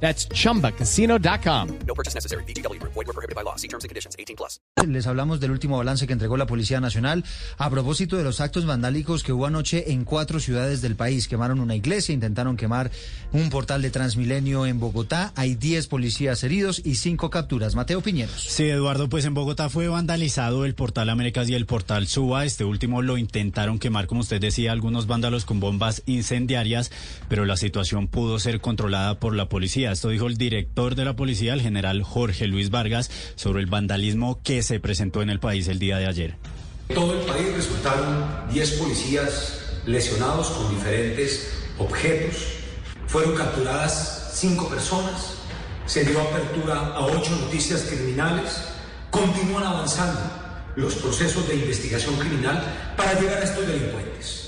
That's chumbacasino.com. No purchase necessary. BGW. Void were prohibited by law. See terms and conditions. 18 plus. Les hablamos del último balance que entregó la Policía Nacional a propósito de los actos vandálicos que hubo anoche en cuatro ciudades del país. Quemaron una iglesia, intentaron quemar un portal de Transmilenio en Bogotá. Hay 10 policías heridos y 5 capturas. Mateo Piñeros. Sí, Eduardo, pues en Bogotá fue vandalizado el portal Américas y el portal Suba. Este último lo intentaron quemar, como usted decía, algunos vándalos con bombas incendiarias, pero la situación pudo ser controlada por la policía. Esto dijo el director de la policía, el general Jorge Luis Vargas, sobre el vandalismo que se presentó en el país el día de ayer. Todo el país resultaron 10 policías lesionados con diferentes objetos. Fueron capturadas 5 personas. Se dio apertura a 8 noticias criminales. Continúan avanzando los procesos de investigación criminal para llegar a estos delincuentes.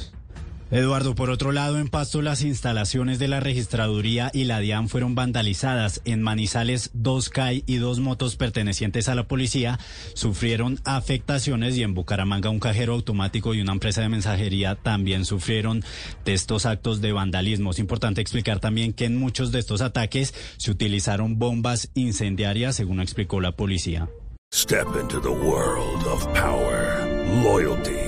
Eduardo, por otro lado, en Pasto las instalaciones de la registraduría y la DIAN fueron vandalizadas. En Manizales, dos CAI y dos motos pertenecientes a la policía sufrieron afectaciones y en Bucaramanga un cajero automático y una empresa de mensajería también sufrieron de estos actos de vandalismo. Es importante explicar también que en muchos de estos ataques se utilizaron bombas incendiarias, según explicó la policía. Step into the world of power, loyalty.